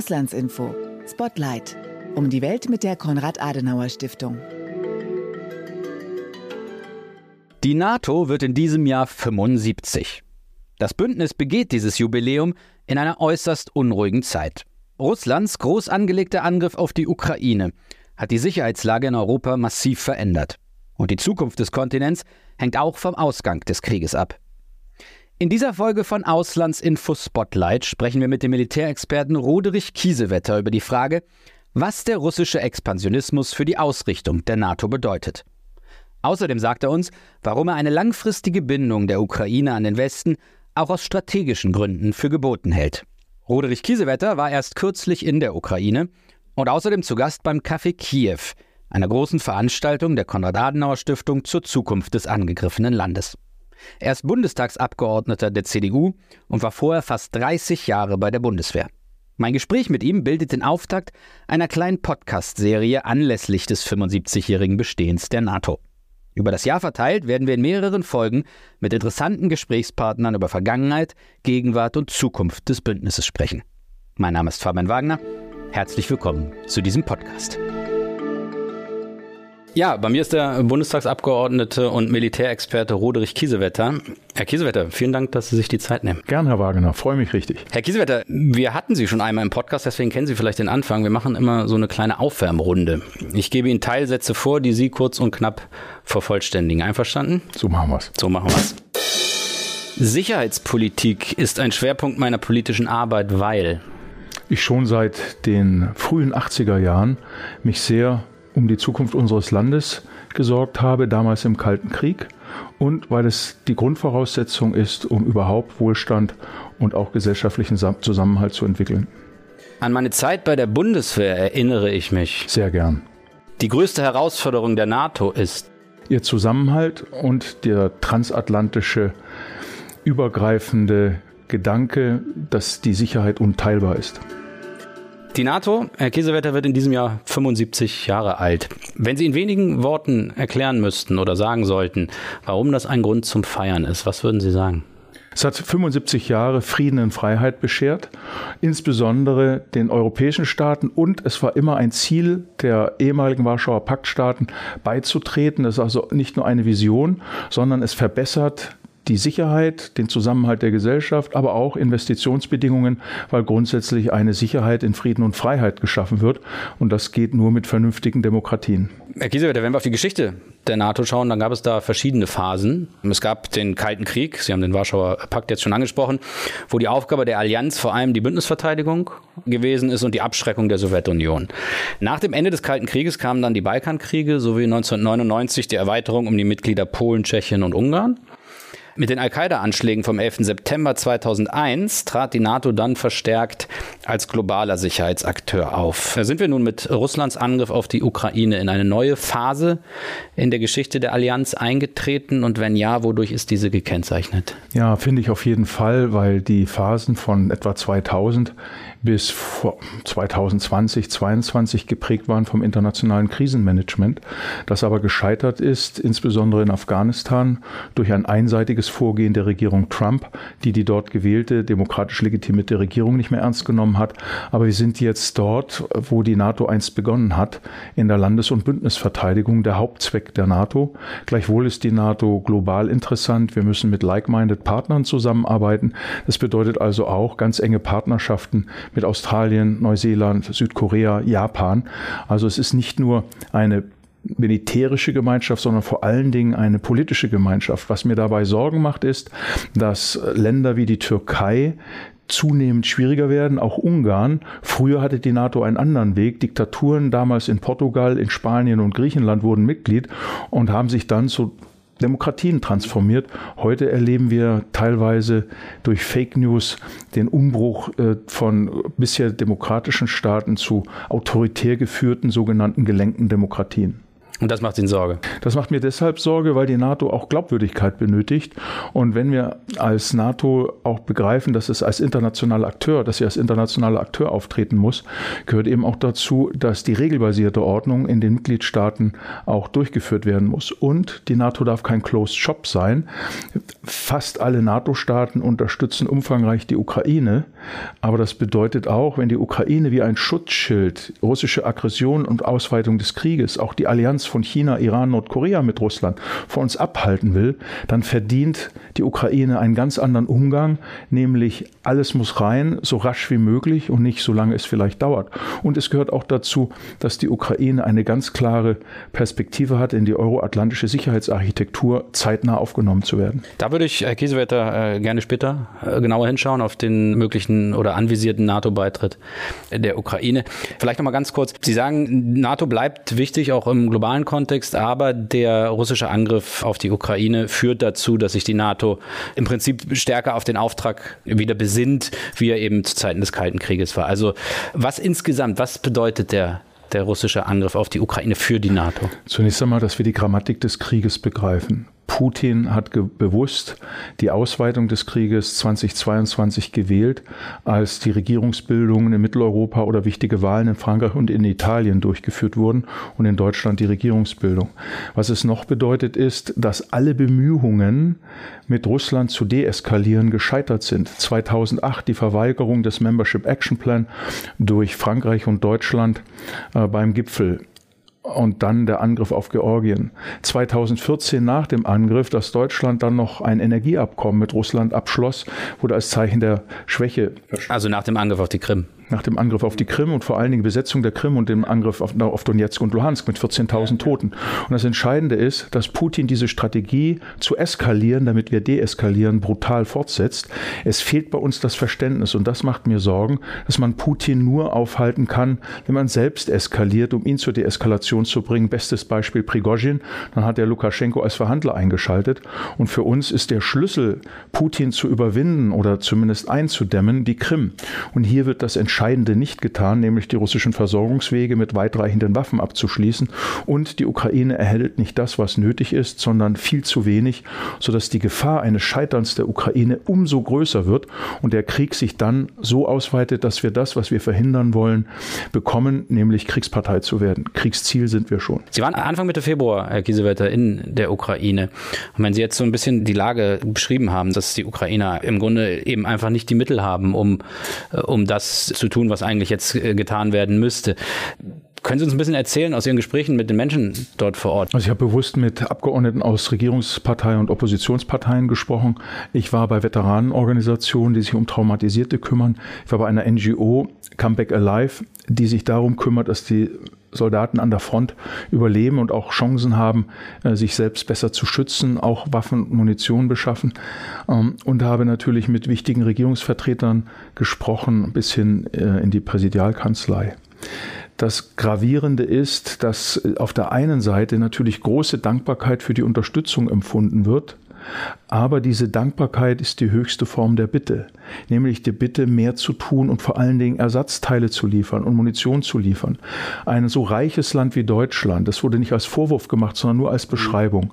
Auslandsinfo. Spotlight. Um die Welt mit der Konrad-Adenauer-Stiftung. Die NATO wird in diesem Jahr 75. Das Bündnis begeht dieses Jubiläum in einer äußerst unruhigen Zeit. Russlands groß angelegter Angriff auf die Ukraine hat die Sicherheitslage in Europa massiv verändert. Und die Zukunft des Kontinents hängt auch vom Ausgang des Krieges ab. In dieser Folge von Auslandsinfo Spotlight sprechen wir mit dem Militärexperten Roderich Kiesewetter über die Frage, was der russische Expansionismus für die Ausrichtung der NATO bedeutet. Außerdem sagt er uns, warum er eine langfristige Bindung der Ukraine an den Westen auch aus strategischen Gründen für geboten hält. Roderich Kiesewetter war erst kürzlich in der Ukraine und außerdem zu Gast beim Café Kiew, einer großen Veranstaltung der Konrad-Adenauer-Stiftung zur Zukunft des angegriffenen Landes. Er ist Bundestagsabgeordneter der CDU und war vorher fast 30 Jahre bei der Bundeswehr. Mein Gespräch mit ihm bildet den Auftakt einer kleinen Podcast-Serie anlässlich des 75-jährigen Bestehens der NATO. Über das Jahr verteilt werden wir in mehreren Folgen mit interessanten Gesprächspartnern über Vergangenheit, Gegenwart und Zukunft des Bündnisses sprechen. Mein Name ist Fabian Wagner. Herzlich willkommen zu diesem Podcast. Ja, bei mir ist der Bundestagsabgeordnete und Militärexperte Roderich Kiesewetter. Herr Kiesewetter, vielen Dank, dass Sie sich die Zeit nehmen. Gern, Herr Wagner, freue mich richtig. Herr Kiesewetter, wir hatten Sie schon einmal im Podcast, deswegen kennen Sie vielleicht den Anfang. Wir machen immer so eine kleine Aufwärmrunde. Ich gebe Ihnen Teilsätze vor, die Sie kurz und knapp vervollständigen. Einverstanden? So machen wir es. So machen wir es. Sicherheitspolitik ist ein Schwerpunkt meiner politischen Arbeit, weil ich schon seit den frühen 80er Jahren mich sehr um die Zukunft unseres Landes gesorgt habe, damals im Kalten Krieg und weil es die Grundvoraussetzung ist, um überhaupt Wohlstand und auch gesellschaftlichen Zusammenhalt zu entwickeln. An meine Zeit bei der Bundeswehr erinnere ich mich. Sehr gern. Die größte Herausforderung der NATO ist ihr Zusammenhalt und der transatlantische übergreifende Gedanke, dass die Sicherheit unteilbar ist. Die NATO, Herr Kiesewetter, wird in diesem Jahr 75 Jahre alt. Wenn Sie in wenigen Worten erklären müssten oder sagen sollten, warum das ein Grund zum Feiern ist, was würden Sie sagen? Es hat 75 Jahre Frieden und Freiheit beschert, insbesondere den europäischen Staaten und es war immer ein Ziel der ehemaligen Warschauer Paktstaaten beizutreten. Das ist also nicht nur eine Vision, sondern es verbessert die Sicherheit, den Zusammenhalt der Gesellschaft, aber auch Investitionsbedingungen, weil grundsätzlich eine Sicherheit in Frieden und Freiheit geschaffen wird. Und das geht nur mit vernünftigen Demokratien. Herr Kiesewetter, wenn wir auf die Geschichte der NATO schauen, dann gab es da verschiedene Phasen. Es gab den Kalten Krieg, Sie haben den Warschauer Pakt jetzt schon angesprochen, wo die Aufgabe der Allianz vor allem die Bündnisverteidigung gewesen ist und die Abschreckung der Sowjetunion. Nach dem Ende des Kalten Krieges kamen dann die Balkankriege sowie 1999 die Erweiterung um die Mitglieder Polen, Tschechien und Ungarn. Mit den Al-Qaida-Anschlägen vom 11. September 2001 trat die NATO dann verstärkt als globaler Sicherheitsakteur auf. Da sind wir nun mit Russlands Angriff auf die Ukraine in eine neue Phase in der Geschichte der Allianz eingetreten und wenn ja, wodurch ist diese gekennzeichnet? Ja, finde ich auf jeden Fall, weil die Phasen von etwa 2000 bis 2020, 2022 geprägt waren vom internationalen Krisenmanagement, das aber gescheitert ist, insbesondere in Afghanistan, durch ein einseitiges Vorgehen der Regierung Trump, die die dort gewählte, demokratisch legitimierte Regierung nicht mehr ernst genommen hat. Aber wir sind jetzt dort, wo die NATO einst begonnen hat, in der Landes- und Bündnisverteidigung, der Hauptzweck der NATO. Gleichwohl ist die NATO global interessant. Wir müssen mit like-minded Partnern zusammenarbeiten. Das bedeutet also auch ganz enge Partnerschaften mit Australien, Neuseeland, Südkorea, Japan. Also es ist nicht nur eine militärische Gemeinschaft, sondern vor allen Dingen eine politische Gemeinschaft. Was mir dabei Sorgen macht, ist, dass Länder wie die Türkei zunehmend schwieriger werden, auch Ungarn. Früher hatte die NATO einen anderen Weg. Diktaturen damals in Portugal, in Spanien und Griechenland wurden Mitglied und haben sich dann zu Demokratien transformiert. Heute erleben wir teilweise durch Fake News den Umbruch äh, von bisher demokratischen Staaten zu autoritär geführten sogenannten gelenkten Demokratien. Und das macht Ihnen Sorge? Das macht mir deshalb Sorge, weil die NATO auch Glaubwürdigkeit benötigt. Und wenn wir als NATO auch begreifen, dass es als internationaler Akteur, dass sie als internationaler Akteur auftreten muss, gehört eben auch dazu, dass die regelbasierte Ordnung in den Mitgliedstaaten auch durchgeführt werden muss. Und die NATO darf kein Closed Shop sein. Fast alle NATO-Staaten unterstützen umfangreich die Ukraine. Aber das bedeutet auch, wenn die Ukraine wie ein Schutzschild russische Aggression und Ausweitung des Krieges, auch die Allianz von China, Iran, Nordkorea mit Russland vor uns abhalten will, dann verdient die Ukraine einen ganz anderen Umgang, nämlich alles muss rein, so rasch wie möglich und nicht so lange es vielleicht dauert. Und es gehört auch dazu, dass die Ukraine eine ganz klare Perspektive hat, in die euroatlantische Sicherheitsarchitektur zeitnah aufgenommen zu werden. Da würde ich, Herr Kiesewetter, äh, gerne später äh, genauer hinschauen auf den möglichen oder anvisierten NATO-Beitritt der Ukraine. Vielleicht noch mal ganz kurz. Sie sagen, NATO bleibt wichtig, auch im globalen Kontext, aber der russische Angriff auf die Ukraine führt dazu, dass sich die NATO im Prinzip stärker auf den Auftrag wieder besinnt, wie er eben zu Zeiten des Kalten Krieges war. Also was insgesamt, was bedeutet der der russische Angriff auf die Ukraine für die NATO? Zunächst einmal, dass wir die Grammatik des Krieges begreifen. Putin hat bewusst die Ausweitung des Krieges 2022 gewählt, als die Regierungsbildungen in Mitteleuropa oder wichtige Wahlen in Frankreich und in Italien durchgeführt wurden und in Deutschland die Regierungsbildung. Was es noch bedeutet ist, dass alle Bemühungen, mit Russland zu deeskalieren, gescheitert sind. 2008 die Verweigerung des Membership Action Plan durch Frankreich und Deutschland äh, beim Gipfel und dann der Angriff auf Georgien. 2014 nach dem Angriff, dass Deutschland dann noch ein Energieabkommen mit Russland abschloss, wurde als Zeichen der Schwäche. Also nach dem Angriff auf die Krim nach dem Angriff auf die Krim und vor allen Dingen Besetzung der Krim und dem Angriff auf, auf Donetsk und Luhansk mit 14.000 Toten. Und das Entscheidende ist, dass Putin diese Strategie zu eskalieren, damit wir deeskalieren, brutal fortsetzt. Es fehlt bei uns das Verständnis und das macht mir Sorgen, dass man Putin nur aufhalten kann, wenn man selbst eskaliert, um ihn zur Deeskalation zu bringen. Bestes Beispiel Prigozhin. Dann hat er Lukaschenko als Verhandler eingeschaltet. Und für uns ist der Schlüssel, Putin zu überwinden oder zumindest einzudämmen, die Krim. Und hier wird das entscheidend Entscheidende nicht getan, nämlich die russischen Versorgungswege mit weitreichenden Waffen abzuschließen. Und die Ukraine erhält nicht das, was nötig ist, sondern viel zu wenig, sodass die Gefahr eines Scheiterns der Ukraine umso größer wird und der Krieg sich dann so ausweitet, dass wir das, was wir verhindern wollen, bekommen, nämlich Kriegspartei zu werden. Kriegsziel sind wir schon. Sie waren Anfang Mitte Februar, Herr Kiesewetter, in der Ukraine. Und wenn Sie jetzt so ein bisschen die Lage beschrieben haben, dass die Ukrainer im Grunde eben einfach nicht die Mittel haben, um, äh, um das zu tun, was eigentlich jetzt äh, getan werden müsste. Können Sie uns ein bisschen erzählen aus Ihren Gesprächen mit den Menschen dort vor Ort? Also ich habe bewusst mit Abgeordneten aus Regierungsparteien und Oppositionsparteien gesprochen. Ich war bei Veteranenorganisationen, die sich um Traumatisierte kümmern. Ich war bei einer NGO, Comeback Alive, die sich darum kümmert, dass die Soldaten an der Front überleben und auch Chancen haben, äh, sich selbst besser zu schützen, auch Waffen und Munition beschaffen. Ähm, und habe natürlich mit wichtigen Regierungsvertretern gesprochen, bis hin äh, in die Präsidialkanzlei. Das Gravierende ist, dass auf der einen Seite natürlich große Dankbarkeit für die Unterstützung empfunden wird, aber diese Dankbarkeit ist die höchste Form der Bitte, nämlich die Bitte, mehr zu tun und vor allen Dingen Ersatzteile zu liefern und Munition zu liefern. Ein so reiches Land wie Deutschland, das wurde nicht als Vorwurf gemacht, sondern nur als Beschreibung.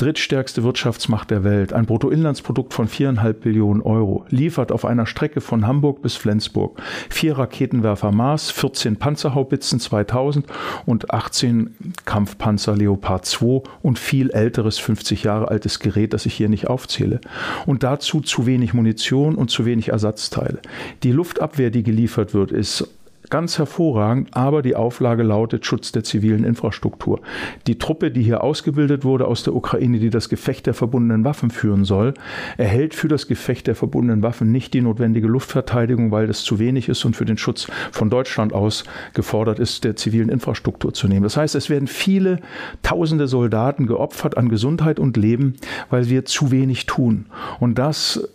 Drittstärkste Wirtschaftsmacht der Welt, ein Bruttoinlandsprodukt von viereinhalb Billionen Euro, liefert auf einer Strecke von Hamburg bis Flensburg vier Raketenwerfer Mars, 14 Panzerhaubitzen 2000 und 18 Kampfpanzer Leopard 2 und viel älteres 50 Jahre altes Gerät, das ich hier nicht aufzähle. Und dazu zu wenig Munition und zu wenig Ersatzteile. Die Luftabwehr, die geliefert wird, ist ganz hervorragend, aber die Auflage lautet Schutz der zivilen Infrastruktur. Die Truppe, die hier ausgebildet wurde aus der Ukraine, die das Gefecht der verbundenen Waffen führen soll, erhält für das Gefecht der verbundenen Waffen nicht die notwendige Luftverteidigung, weil das zu wenig ist und für den Schutz von Deutschland aus gefordert ist, der zivilen Infrastruktur zu nehmen. Das heißt, es werden viele tausende Soldaten geopfert an Gesundheit und Leben, weil wir zu wenig tun. Und das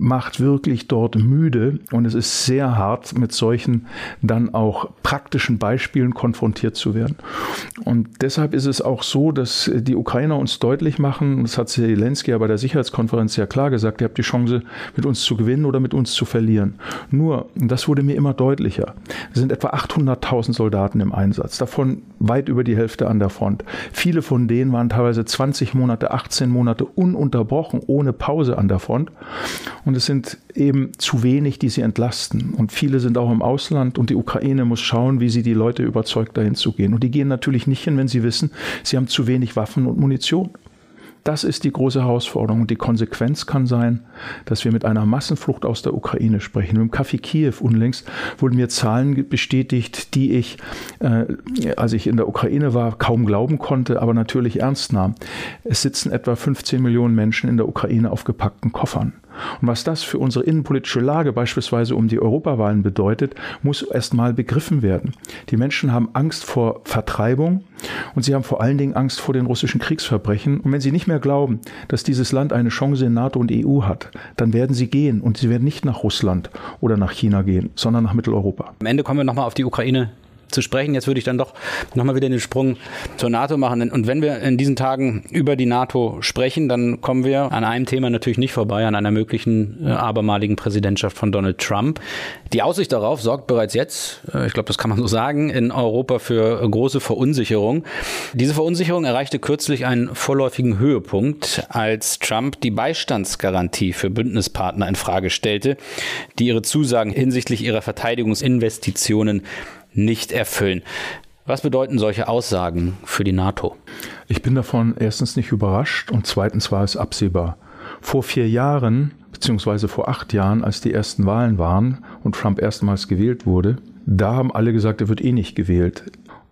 macht wirklich dort müde und es ist sehr hart, mit solchen dann auch praktischen Beispielen konfrontiert zu werden. Und deshalb ist es auch so, dass die Ukrainer uns deutlich machen, das hat Zelensky ja bei der Sicherheitskonferenz ja klar gesagt, ihr habt die Chance, mit uns zu gewinnen oder mit uns zu verlieren. Nur, das wurde mir immer deutlicher, es sind etwa 800.000 Soldaten im Einsatz, davon weit über die Hälfte an der Front. Viele von denen waren teilweise 20 Monate, 18 Monate ununterbrochen, ohne Pause an der Front. Es sind eben zu wenig, die sie entlasten. Und viele sind auch im Ausland und die Ukraine muss schauen, wie sie die Leute überzeugt, dahin zu gehen. Und die gehen natürlich nicht hin, wenn sie wissen, sie haben zu wenig Waffen und Munition. Das ist die große Herausforderung. Und die Konsequenz kann sein, dass wir mit einer Massenflucht aus der Ukraine sprechen. Im Café Kiew unlängst wurden mir Zahlen bestätigt, die ich, äh, als ich in der Ukraine war, kaum glauben konnte, aber natürlich ernst nahm. Es sitzen etwa 15 Millionen Menschen in der Ukraine auf gepackten Koffern. Und was das für unsere innenpolitische Lage beispielsweise um die Europawahlen bedeutet, muss erst mal begriffen werden. Die Menschen haben Angst vor Vertreibung und sie haben vor allen Dingen Angst vor den russischen Kriegsverbrechen. Und wenn sie nicht mehr glauben, dass dieses Land eine Chance in NATO und EU hat, dann werden sie gehen und sie werden nicht nach Russland oder nach China gehen, sondern nach Mitteleuropa. Am Ende kommen wir nochmal auf die Ukraine zu sprechen. Jetzt würde ich dann doch nochmal wieder den Sprung zur NATO machen. Und wenn wir in diesen Tagen über die NATO sprechen, dann kommen wir an einem Thema natürlich nicht vorbei, an einer möglichen äh, abermaligen Präsidentschaft von Donald Trump. Die Aussicht darauf sorgt bereits jetzt, äh, ich glaube, das kann man so sagen, in Europa für große Verunsicherung. Diese Verunsicherung erreichte kürzlich einen vorläufigen Höhepunkt, als Trump die Beistandsgarantie für Bündnispartner in Frage stellte, die ihre Zusagen hinsichtlich ihrer Verteidigungsinvestitionen nicht erfüllen. Was bedeuten solche Aussagen für die NATO? Ich bin davon erstens nicht überrascht und zweitens war es absehbar. Vor vier Jahren, beziehungsweise vor acht Jahren, als die ersten Wahlen waren und Trump erstmals gewählt wurde, da haben alle gesagt, er wird eh nicht gewählt.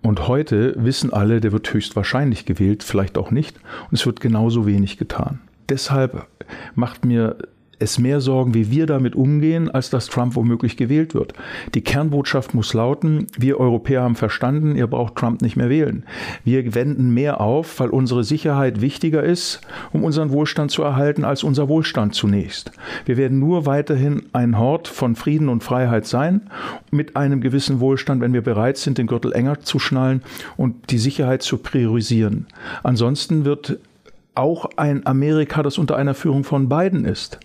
Und heute wissen alle, der wird höchstwahrscheinlich gewählt, vielleicht auch nicht. Und es wird genauso wenig getan. Deshalb macht mir es mehr Sorgen, wie wir damit umgehen, als dass Trump womöglich gewählt wird. Die Kernbotschaft muss lauten, wir Europäer haben verstanden, ihr braucht Trump nicht mehr wählen. Wir wenden mehr auf, weil unsere Sicherheit wichtiger ist, um unseren Wohlstand zu erhalten, als unser Wohlstand zunächst. Wir werden nur weiterhin ein Hort von Frieden und Freiheit sein, mit einem gewissen Wohlstand, wenn wir bereit sind, den Gürtel enger zu schnallen und die Sicherheit zu priorisieren. Ansonsten wird auch ein Amerika, das unter einer Führung von Biden ist,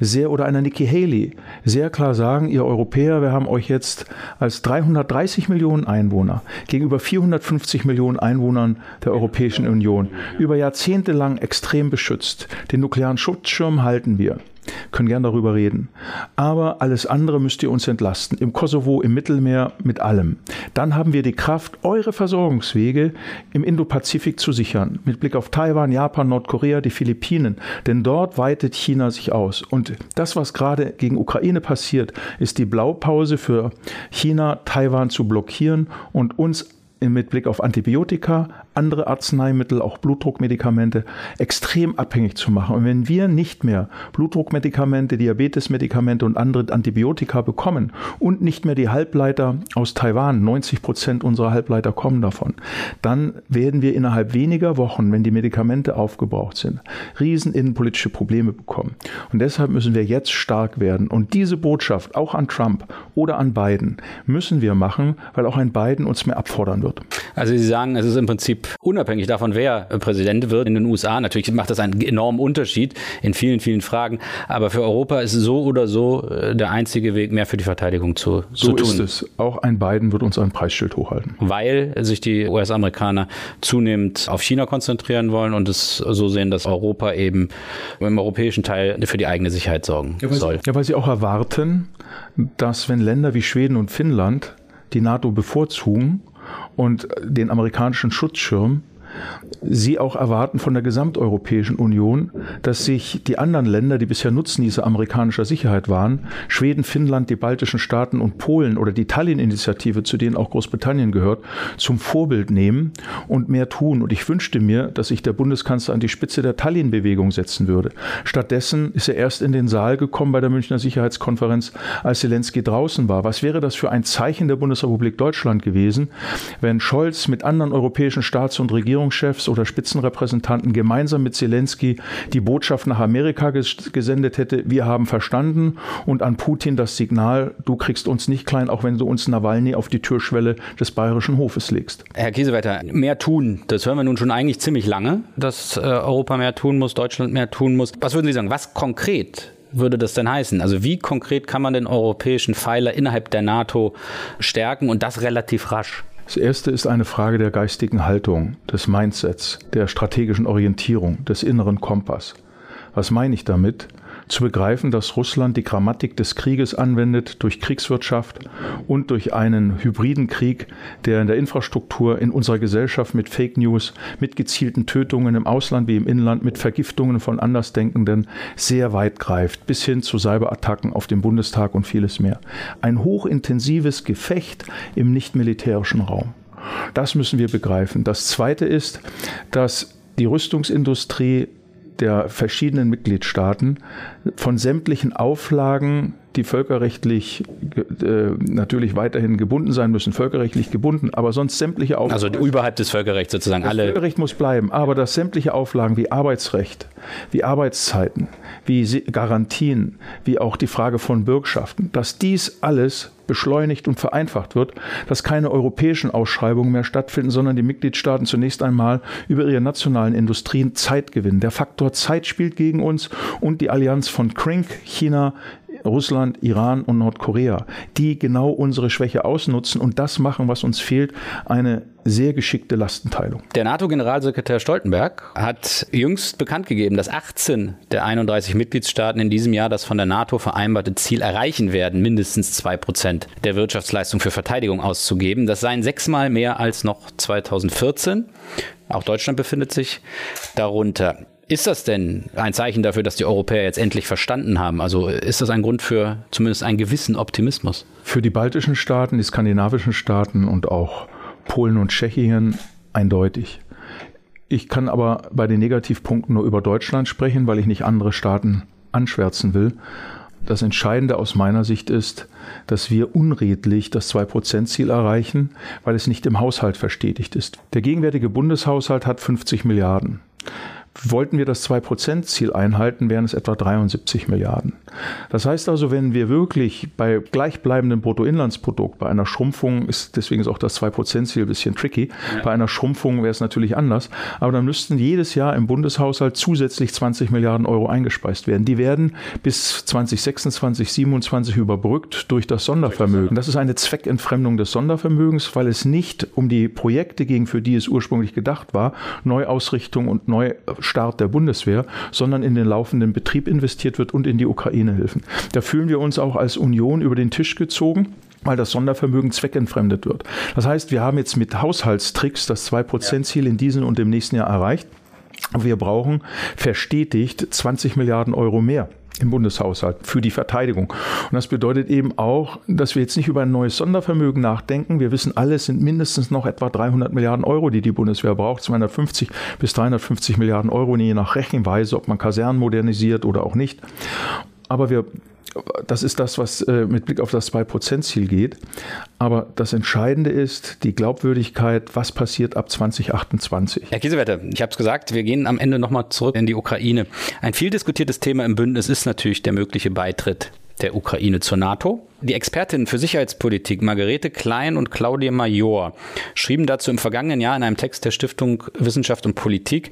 sehr oder einer Nikki Haley sehr klar sagen, ihr Europäer, wir haben euch jetzt als 330 Millionen Einwohner gegenüber 450 Millionen Einwohnern der Europäischen Union über Jahrzehnte lang extrem beschützt. Den nuklearen Schutzschirm halten wir können gern darüber reden. Aber alles andere müsst ihr uns entlasten. Im Kosovo, im Mittelmeer, mit allem. Dann haben wir die Kraft, eure Versorgungswege im Indopazifik zu sichern. Mit Blick auf Taiwan, Japan, Nordkorea, die Philippinen. Denn dort weitet China sich aus. Und das, was gerade gegen Ukraine passiert, ist die Blaupause für China, Taiwan zu blockieren und uns mit Blick auf Antibiotika, andere Arzneimittel, auch Blutdruckmedikamente, extrem abhängig zu machen. Und wenn wir nicht mehr Blutdruckmedikamente, Diabetesmedikamente und andere Antibiotika bekommen und nicht mehr die Halbleiter aus Taiwan, 90 Prozent unserer Halbleiter kommen davon, dann werden wir innerhalb weniger Wochen, wenn die Medikamente aufgebraucht sind, riesen innenpolitische Probleme bekommen. Und deshalb müssen wir jetzt stark werden. Und diese Botschaft, auch an Trump oder an Biden, müssen wir machen, weil auch ein Biden uns mehr abfordern wird. Also Sie sagen, es ist im Prinzip unabhängig davon, wer Präsident wird in den USA. Natürlich macht das einen enormen Unterschied in vielen, vielen Fragen. Aber für Europa ist so oder so äh, der einzige Weg, mehr für die Verteidigung zu, so zu tun. So ist es. Auch ein Biden wird uns ein Preisschild hochhalten. Weil sich die US-Amerikaner zunehmend auf China konzentrieren wollen und es so sehen, dass Europa eben im europäischen Teil für die eigene Sicherheit sorgen ja, soll. Ja, weil sie auch erwarten, dass wenn Länder wie Schweden und Finnland die NATO bevorzugen, und den amerikanischen Schutzschirm Sie auch erwarten von der gesamteuropäischen Union, dass sich die anderen Länder, die bisher Nutznießer amerikanischer Sicherheit waren, Schweden, Finnland, die baltischen Staaten und Polen oder die Tallinn-Initiative, zu denen auch Großbritannien gehört, zum Vorbild nehmen und mehr tun. Und ich wünschte mir, dass sich der Bundeskanzler an die Spitze der Tallinn-Bewegung setzen würde. Stattdessen ist er erst in den Saal gekommen bei der Münchner Sicherheitskonferenz, als Zelensky draußen war. Was wäre das für ein Zeichen der Bundesrepublik Deutschland gewesen, wenn Scholz mit anderen europäischen Staats- und Regierungen Regierungschefs oder Spitzenrepräsentanten gemeinsam mit Zelensky die Botschaft nach Amerika ges gesendet hätte, wir haben verstanden und an Putin das Signal, du kriegst uns nicht klein, auch wenn du uns Nawalny auf die Türschwelle des bayerischen Hofes legst. Herr Kiesewetter, mehr tun, das hören wir nun schon eigentlich ziemlich lange, dass äh, Europa mehr tun muss, Deutschland mehr tun muss. Was würden Sie sagen, was konkret würde das denn heißen? Also wie konkret kann man den europäischen Pfeiler innerhalb der NATO stärken und das relativ rasch? Das erste ist eine Frage der geistigen Haltung, des Mindsets, der strategischen Orientierung, des inneren Kompass. Was meine ich damit? Zu begreifen, dass Russland die Grammatik des Krieges anwendet durch Kriegswirtschaft und durch einen hybriden Krieg, der in der Infrastruktur in unserer Gesellschaft mit Fake News, mit gezielten Tötungen im Ausland wie im Inland, mit Vergiftungen von Andersdenkenden sehr weit greift, bis hin zu Cyberattacken auf den Bundestag und vieles mehr. Ein hochintensives Gefecht im nicht militärischen Raum. Das müssen wir begreifen. Das Zweite ist, dass die Rüstungsindustrie der verschiedenen Mitgliedstaaten von sämtlichen Auflagen, die völkerrechtlich äh, natürlich weiterhin gebunden sein müssen, völkerrechtlich gebunden, aber sonst sämtliche Auflagen. Also überhalb des Völkerrechts sozusagen das alle. Das Völkerrecht muss bleiben, aber dass sämtliche Auflagen wie Arbeitsrecht, wie Arbeitszeiten, wie Garantien, wie auch die Frage von Bürgschaften, dass dies alles beschleunigt und vereinfacht wird, dass keine europäischen Ausschreibungen mehr stattfinden, sondern die Mitgliedstaaten zunächst einmal über ihre nationalen Industrien Zeit gewinnen. Der Faktor Zeit spielt gegen uns und die Allianz von Krink, China, Russland, Iran und Nordkorea, die genau unsere Schwäche ausnutzen und das machen, was uns fehlt, eine sehr geschickte Lastenteilung. Der NATO-Generalsekretär Stoltenberg hat jüngst bekannt gegeben, dass 18 der 31 Mitgliedstaaten in diesem Jahr das von der NATO vereinbarte Ziel erreichen werden, mindestens zwei Prozent der Wirtschaftsleistung für Verteidigung auszugeben. Das seien sechsmal mehr als noch 2014. Auch Deutschland befindet sich darunter. Ist das denn ein Zeichen dafür, dass die Europäer jetzt endlich verstanden haben? Also ist das ein Grund für zumindest einen gewissen Optimismus? Für die baltischen Staaten, die skandinavischen Staaten und auch Polen und Tschechien eindeutig. Ich kann aber bei den Negativpunkten nur über Deutschland sprechen, weil ich nicht andere Staaten anschwärzen will. Das Entscheidende aus meiner Sicht ist, dass wir unredlich das 2-Prozent-Ziel erreichen, weil es nicht im Haushalt verstetigt ist. Der gegenwärtige Bundeshaushalt hat 50 Milliarden. Wollten wir das 2%-Ziel einhalten, wären es etwa 73 Milliarden. Das heißt also, wenn wir wirklich bei gleichbleibendem Bruttoinlandsprodukt, bei einer Schrumpfung ist, deswegen ist auch das 2%-Ziel ein bisschen tricky, bei einer Schrumpfung wäre es natürlich anders, aber dann müssten jedes Jahr im Bundeshaushalt zusätzlich 20 Milliarden Euro eingespeist werden. Die werden bis 2026, 2027 überbrückt durch das Sondervermögen. Das ist eine Zweckentfremdung des Sondervermögens, weil es nicht um die Projekte ging, für die es ursprünglich gedacht war, Neuausrichtung und Neu Start der Bundeswehr, sondern in den laufenden Betrieb investiert wird und in die Ukraine-Hilfen. Da fühlen wir uns auch als Union über den Tisch gezogen weil das Sondervermögen zweckentfremdet wird. Das heißt, wir haben jetzt mit Haushaltstricks das 2%-Ziel in diesem und im nächsten Jahr erreicht. Wir brauchen verstetigt 20 Milliarden Euro mehr im Bundeshaushalt für die Verteidigung. Und das bedeutet eben auch, dass wir jetzt nicht über ein neues Sondervermögen nachdenken. Wir wissen alle, es sind mindestens noch etwa 300 Milliarden Euro, die die Bundeswehr braucht, 250 bis 350 Milliarden Euro, je nach Rechenweise, ob man Kasernen modernisiert oder auch nicht. Aber wir das ist das, was äh, mit Blick auf das 2%-Ziel geht. Aber das Entscheidende ist die Glaubwürdigkeit, was passiert ab 2028. Herr Kiesewetter, ich habe es gesagt, wir gehen am Ende nochmal zurück in die Ukraine. Ein viel diskutiertes Thema im Bündnis ist natürlich der mögliche Beitritt der Ukraine zur NATO. Die Expertinnen für Sicherheitspolitik Margarete Klein und Claudia Major schrieben dazu im vergangenen Jahr in einem Text der Stiftung Wissenschaft und Politik,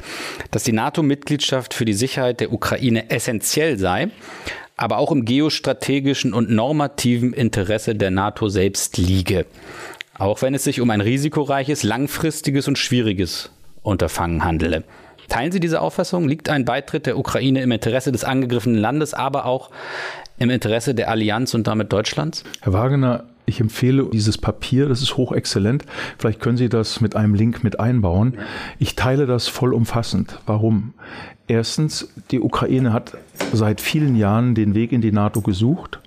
dass die NATO-Mitgliedschaft für die Sicherheit der Ukraine essentiell sei aber auch im geostrategischen und normativen Interesse der NATO selbst liege. Auch wenn es sich um ein risikoreiches, langfristiges und schwieriges Unterfangen handele. Teilen Sie diese Auffassung? Liegt ein Beitritt der Ukraine im Interesse des angegriffenen Landes, aber auch im Interesse der Allianz und damit Deutschlands? Herr Wagener, ich empfehle dieses Papier, das ist hochexzellent. Vielleicht können Sie das mit einem Link mit einbauen. Ich teile das vollumfassend. Warum? Erstens, die Ukraine hat seit vielen Jahren den Weg in die NATO gesucht.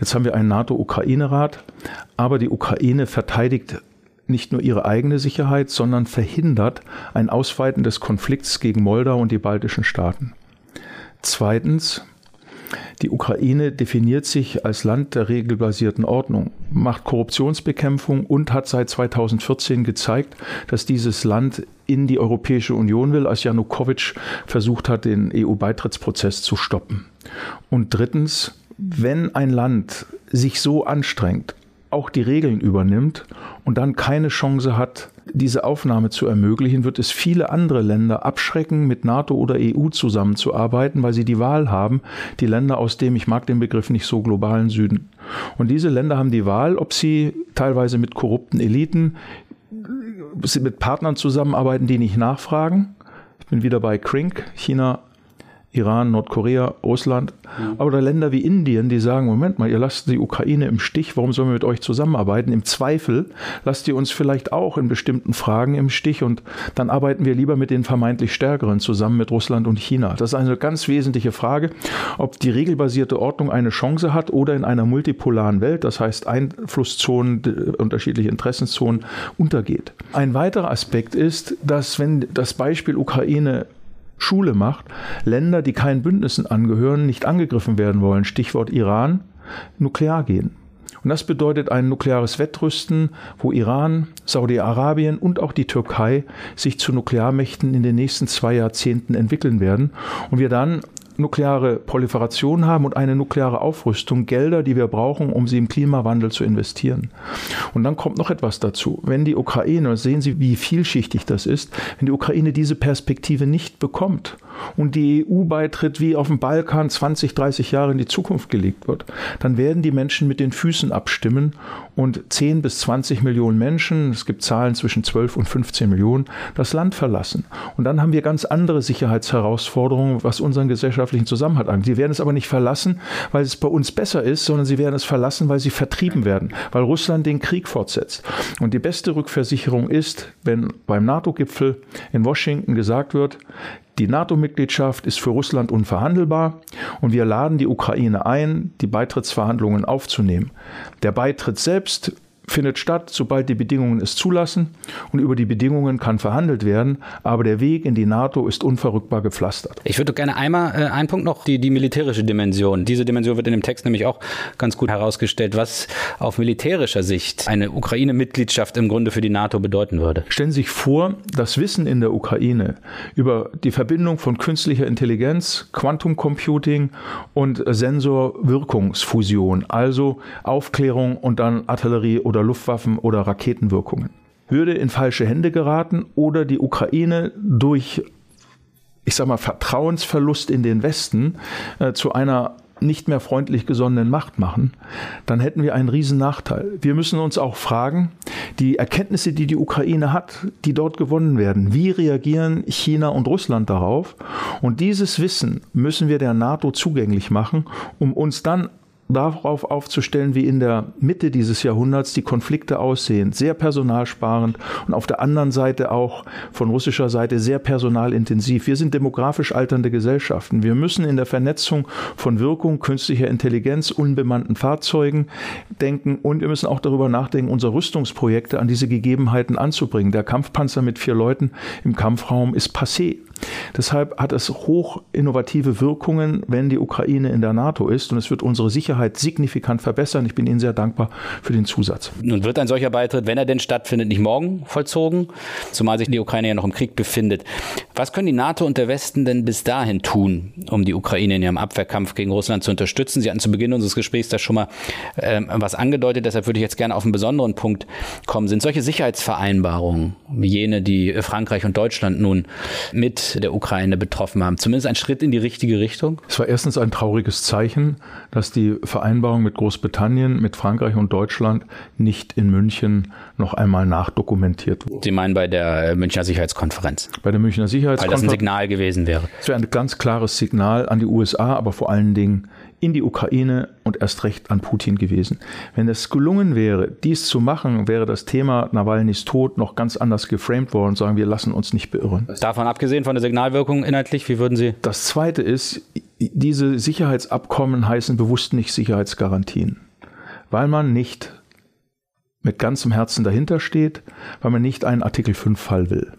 Jetzt haben wir einen NATO-Ukraine-Rat, aber die Ukraine verteidigt nicht nur ihre eigene Sicherheit, sondern verhindert ein Ausweiten des Konflikts gegen Moldau und die baltischen Staaten. Zweitens, Die Ukraine definiert sich als Land der regelbasierten Ordnung, macht Korruptionsbekämpfung und hat seit 2014 gezeigt, dass dieses Land in die Europäische Union will, als Janukowitsch versucht hat, den EU-Beitrittsprozess zu stoppen. Und drittens, wenn ein Land sich so anstrengt, auch die Regeln übernimmt und dann keine Chance hat, diese Aufnahme zu ermöglichen, wird es viele andere Länder abschrecken, mit NATO oder EU zusammenzuarbeiten, weil sie die Wahl haben, die Länder aus dem, ich mag den Begriff nicht so, globalen Süden. Und diese Länder haben die Wahl, ob sie teilweise mit korrupten Eliten, mit Partnern zusammenarbeiten, die nicht nachfragen. Ich bin wieder bei Krink, China, Iran, Nordkorea, Russland, ja. aber Länder wie Indien, die sagen, Moment mal, ihr lasst die Ukraine im Stich, warum sollen wir mit euch zusammenarbeiten? Im Zweifel lasst ihr uns vielleicht auch in bestimmten Fragen im Stich und dann arbeiten wir lieber mit den vermeintlich Stärkeren zusammen mit Russland und China. Das ist eine ganz wesentliche Frage, ob die regelbasierte Ordnung eine Chance hat oder in einer multipolaren Welt, das heißt Einflusszonen, unterschiedliche Interessenzonen, untergeht. Ein weiterer Aspekt ist, dass wenn das Beispiel Ukraine Schule macht, Länder, die keinen Bündnissen angehören, nicht angegriffen werden wollen, Stichwort Iran, nuklear gehen. Und das bedeutet ein nukleares Wettrüsten, wo Iran, Saudi-Arabien und auch die Türkei sich zu Nuklearmächten in den nächsten zwei Jahrzehnten entwickeln werden und wir dann nukleare Proliferation haben und eine nukleare Aufrüstung, Gelder, die wir brauchen, um sie im Klimawandel zu investieren. Und dann kommt noch etwas dazu. Wenn die Ukraine, sehen Sie, wie vielschichtig das ist, wenn die Ukraine diese Perspektive nicht bekommt und die EU-Beitritt wie auf dem Balkan 20, 30 Jahre in die Zukunft gelegt wird, dann werden die Menschen mit den Füßen abstimmen und 10 bis 20 Millionen Menschen, es gibt Zahlen zwischen 12 und 15 Millionen, das Land verlassen. Und dann haben wir ganz andere Sicherheitsherausforderungen, was unseren gesellschaftlichen Zusammenhalt angeht. Sie werden es aber nicht verlassen, weil es bei uns besser ist, sondern sie werden es verlassen, weil sie vertrieben werden, weil Russland den Krieg fortsetzt. Und die beste Rückversicherung ist, wenn beim NATO-Gipfel in Washington gesagt wird, die NATO-Mitgliedschaft ist für Russland unverhandelbar und wir laden die Ukraine ein, die Beitrittsverhandlungen aufzunehmen. Der Beitritt selbst findet statt, sobald die Bedingungen es zulassen und über die Bedingungen kann verhandelt werden, aber der Weg in die NATO ist unverrückbar gepflastert. Ich würde gerne einmal äh, einen Punkt noch, die, die militärische Dimension. Diese Dimension wird in dem Text nämlich auch ganz gut herausgestellt, was auf militärischer Sicht eine Ukraine-Mitgliedschaft im Grunde für die NATO bedeuten würde. Stellen Sie sich vor, das Wissen in der Ukraine über die Verbindung von künstlicher Intelligenz, Quantum Computing und Sensorwirkungsfusion, also Aufklärung und dann Artillerie oder Luftwaffen oder Raketenwirkungen. Würde in falsche Hände geraten oder die Ukraine durch, ich sag mal, Vertrauensverlust in den Westen äh, zu einer nicht mehr freundlich gesonnenen Macht machen, dann hätten wir einen riesen Nachteil. Wir müssen uns auch fragen, die Erkenntnisse, die die Ukraine hat, die dort gewonnen werden, wie reagieren China und Russland darauf? Und dieses Wissen müssen wir der NATO zugänglich machen, um uns dann darauf aufzustellen, wie in der Mitte dieses Jahrhunderts die Konflikte aussehen. Sehr personalsparend und auf der anderen Seite auch von russischer Seite sehr personalintensiv. Wir sind demografisch alternde Gesellschaften. Wir müssen in der Vernetzung von Wirkung künstlicher Intelligenz, unbemannten Fahrzeugen denken und wir müssen auch darüber nachdenken, unsere Rüstungsprojekte an diese Gegebenheiten anzubringen. Der Kampfpanzer mit vier Leuten im Kampfraum ist passé. Deshalb hat es hoch innovative Wirkungen, wenn die Ukraine in der NATO ist und es wird unsere Sicherheit signifikant verbessern. Ich bin Ihnen sehr dankbar für den Zusatz. Nun wird ein solcher Beitritt, wenn er denn stattfindet, nicht morgen vollzogen, zumal sich die Ukraine ja noch im Krieg befindet. Was können die NATO und der Westen denn bis dahin tun, um die Ukraine in ihrem Abwehrkampf gegen Russland zu unterstützen? Sie hatten zu Beginn unseres Gesprächs da schon mal ähm, was angedeutet, deshalb würde ich jetzt gerne auf einen besonderen Punkt kommen. Sind solche Sicherheitsvereinbarungen, wie jene, die Frankreich und Deutschland nun mit der Ukraine betroffen haben. Zumindest ein Schritt in die richtige Richtung. Es war erstens ein trauriges Zeichen, dass die Vereinbarung mit Großbritannien, mit Frankreich und Deutschland nicht in München noch einmal nachdokumentiert wurde. Sie meinen bei der Münchner Sicherheitskonferenz? Bei der Münchner Sicherheitskonferenz. Weil das ein Signal gewesen wäre. Es wäre ein ganz klares Signal an die USA, aber vor allen Dingen in die Ukraine und erst recht an Putin gewesen. Wenn es gelungen wäre, dies zu machen, wäre das Thema Nawalnys Tod noch ganz anders geframed worden, sagen wir lassen uns nicht beirren. Davon abgesehen von der Signalwirkung inhaltlich, wie würden Sie? Das zweite ist, diese Sicherheitsabkommen heißen bewusst nicht Sicherheitsgarantien, weil man nicht mit ganzem Herzen dahinter steht, weil man nicht einen Artikel 5 Fall will.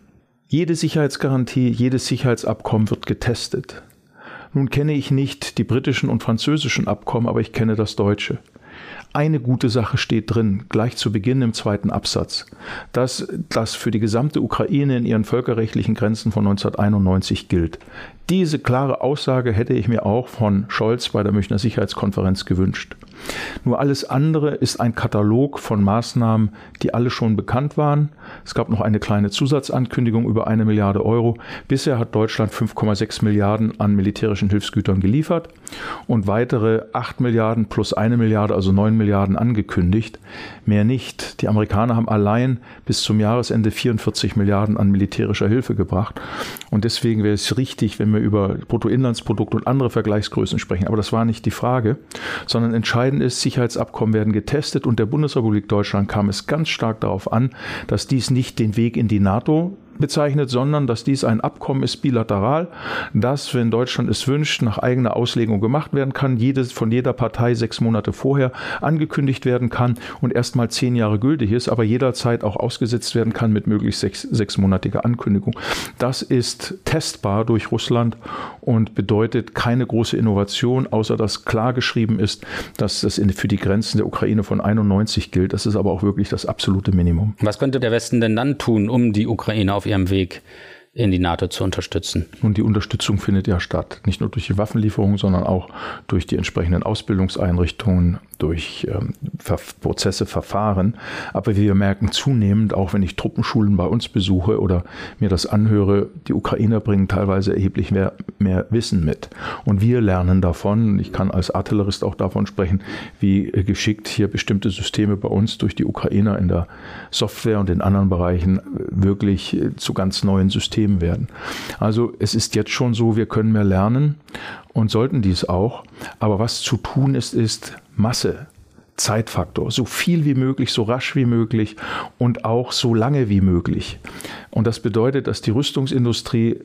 Jede Sicherheitsgarantie, jedes Sicherheitsabkommen wird getestet Nun kenne ich nicht die britischen und französischen Abkommen, aber ich kenne das deutsche. Eine gute Sache steht drin, gleich zu Beginn im zweiten Absatz, dass das für die gesamte Ukraine in ihren völkerrechtlichen Grenzen von 1991 gilt. Diese klare Aussage hätte ich mir auch von Scholz bei der Münchner Sicherheitskonferenz gewünscht. Nur alles andere ist ein Katalog von Maßnahmen, die alle schon bekannt waren. Es gab noch eine kleine Zusatzankündigung über eine Milliarde Euro. Bisher hat Deutschland 5,6 Milliarden an militärischen Hilfsgütern geliefert und weitere 8 Milliarden plus eine Milliarde, also 9 Milliarden angekündigt. Mehr nicht. Die Amerikaner haben allein bis zum Jahresende 44 Milliarden an militärischer Hilfe gebracht. Und deswegen wäre es richtig, wenn wir über Bruttoinlandsprodukt und andere Vergleichsgrößen sprechen. Aber das war nicht die Frage, sondern entscheidend ist, Sicherheitsabkommen werden getestet und der Bundesrepublik Deutschland kam es ganz stark darauf an, dass dies nicht den Weg in die NATO bezeichnet, sondern dass dies ein Abkommen ist bilateral, das, wenn Deutschland es wünscht, nach eigener Auslegung gemacht werden kann, jedes von jeder Partei sechs Monate vorher angekündigt werden kann und erstmal zehn Jahre gültig ist, aber jederzeit auch ausgesetzt werden kann mit möglichst sechs, sechsmonatiger Ankündigung. Das ist testbar durch Russland und bedeutet keine große Innovation, außer dass klar geschrieben ist, dass das für die Grenzen der Ukraine von 91 gilt. Das ist aber auch wirklich das absolute Minimum. Was könnte der Westen denn dann tun, um die Ukraine auf auf ihrem Weg in die NATO zu unterstützen. Und die Unterstützung findet ja statt, nicht nur durch die Waffenlieferungen, sondern auch durch die entsprechenden Ausbildungseinrichtungen, durch ähm, Ver Prozesse, Verfahren. Aber wir merken zunehmend, auch wenn ich Truppenschulen bei uns besuche oder mir das anhöre, die Ukrainer bringen teilweise erheblich mehr, mehr Wissen mit. Und wir lernen davon, ich kann als Artillerist auch davon sprechen, wie geschickt hier bestimmte Systeme bei uns durch die Ukrainer in der Software und in anderen Bereichen wirklich zu ganz neuen Systemen werden. Also es ist jetzt schon so, wir können mehr lernen und sollten dies auch. Aber was zu tun ist, ist Masse. Zeitfaktor, so viel wie möglich, so rasch wie möglich und auch so lange wie möglich. Und das bedeutet, dass die Rüstungsindustrie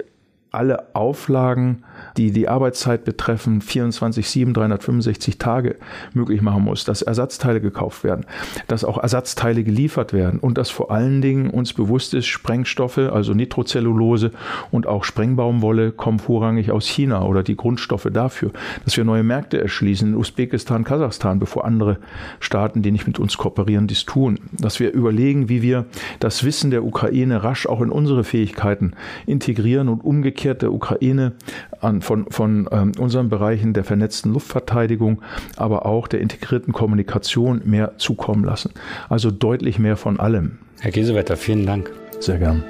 alle Auflagen die die Arbeitszeit betreffen, 24, 7, 365 Tage möglich machen muss, dass Ersatzteile gekauft werden, dass auch Ersatzteile geliefert werden und dass vor allen Dingen uns bewusst ist, Sprengstoffe, also Nitrocellulose und auch Sprengbaumwolle kommen vorrangig aus China oder die Grundstoffe dafür, dass wir neue Märkte erschließen in Usbekistan, Kasachstan, bevor andere Staaten, die nicht mit uns kooperieren, dies tun, dass wir überlegen, wie wir das Wissen der Ukraine rasch auch in unsere Fähigkeiten integrieren und umgekehrt der Ukraine an von, von ähm, unseren Bereichen der vernetzten Luftverteidigung, aber auch der integrierten Kommunikation mehr zukommen lassen. Also deutlich mehr von allem. Herr Giesewetter, vielen Dank. Sehr gern.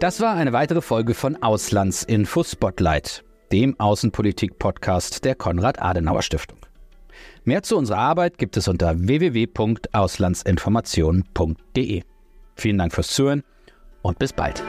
Das war eine weitere Folge von Auslandsinfo Spotlight, dem Außenpolitik-Podcast der Konrad-Adenauer-Stiftung. Mehr zu unserer Arbeit gibt es unter www.auslandsinformation.de. Vielen Dank fürs Zuhören und bis bald.